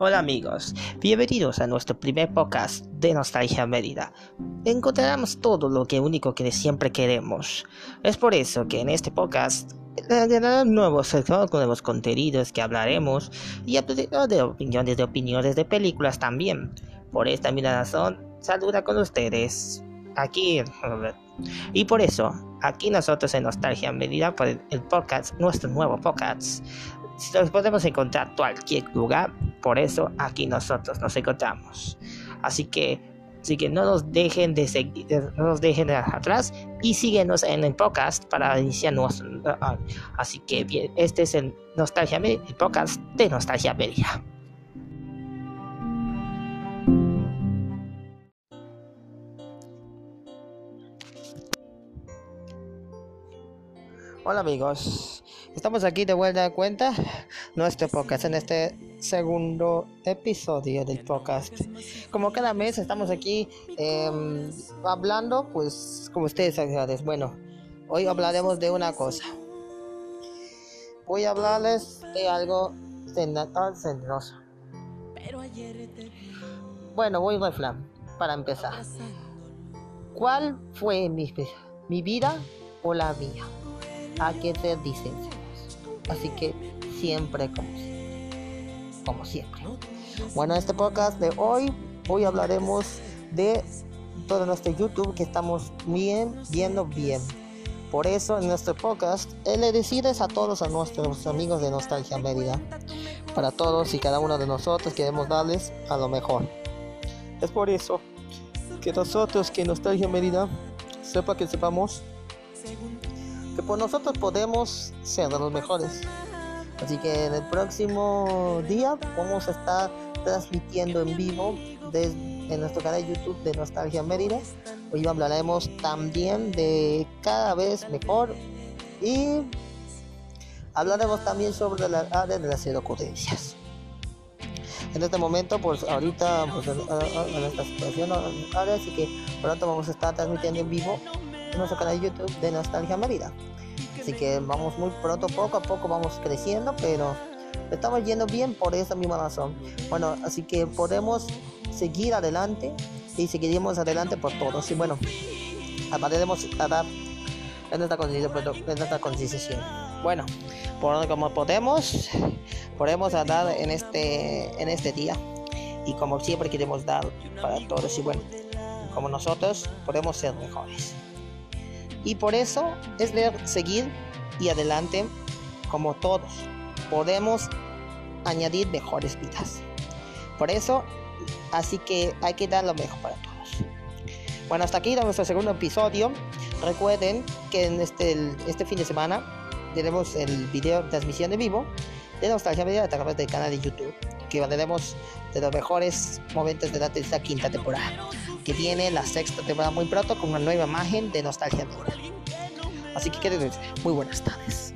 Hola amigos, bienvenidos a nuestro primer podcast de Nostalgia Mérida. Encontraremos todo lo que único que siempre queremos. Es por eso que en este podcast tendrán nuevos, nuevos contenidos que hablaremos y de opiniones de opiniones de películas también. Por esta misma razón, saluda con ustedes. Aquí, y por eso, aquí nosotros en Nostalgia Medida, por el podcast, nuestro nuevo podcast, los podemos encontrar en cualquier lugar, por eso aquí nosotros nos encontramos. Así que, así que no nos dejen de seguir, no nos dejen de atrás y síguenos en el podcast para iniciarnos. Así que bien, este es el Nostalgia el podcast de Nostalgia Media. Hola amigos, estamos aquí de vuelta a cuenta nuestro podcast en este segundo episodio del podcast. Como cada mes estamos aquí em, hablando, pues como ustedes saben, bueno, hoy hablaremos de una cosa. Voy a hablarles de algo centroso. Bueno, voy a reflán para empezar. ¿Cuál fue mi, mi vida o la mía? a que te dicen Así que siempre como, como siempre. Bueno, en este podcast de hoy, hoy hablaremos de todo nuestro YouTube que estamos bien, viendo bien. Por eso en nuestro podcast él le decides a todos a nuestros amigos de Nostalgia Mérida. Para todos y cada uno de nosotros queremos darles a lo mejor. Es por eso que nosotros que Nostalgia Mérida sepa que sepamos que por nosotros podemos ser de los mejores. Así que en el próximo día vamos a estar transmitiendo en vivo desde en nuestro canal de YouTube de Nostalgia Mérida. Hoy hablaremos también de cada vez mejor y hablaremos también sobre la área de las ocurrencias. En este momento, pues ahorita, pues en, esta situación, así que pronto vamos a estar transmitiendo en vivo nuestro canal de YouTube de Nostalgia Mérida. Así que vamos muy pronto, poco a poco vamos creciendo, pero estamos yendo bien por esa misma razón. Bueno, así que podemos seguir adelante y seguiremos adelante por todos. Y bueno, aparecemos a dar en esta concienciación. Bueno, por como podemos, podemos dar en este, en este día. Y como siempre queremos dar para todos. Y bueno, como nosotros podemos ser mejores. Y por eso es de seguir y adelante como todos. Podemos añadir mejores vidas. Por eso, así que hay que dar lo mejor para todos. Bueno, hasta aquí nuestro segundo episodio. Recuerden que en este, este fin de semana tenemos el video de transmisión de vivo de Nostalgia Media a través del canal de YouTube, que hablaremos de los mejores momentos de la tercera quinta temporada que viene la sexta temporada muy pronto con una nueva imagen de Nostalgia Así que queridos, muy buenas tardes.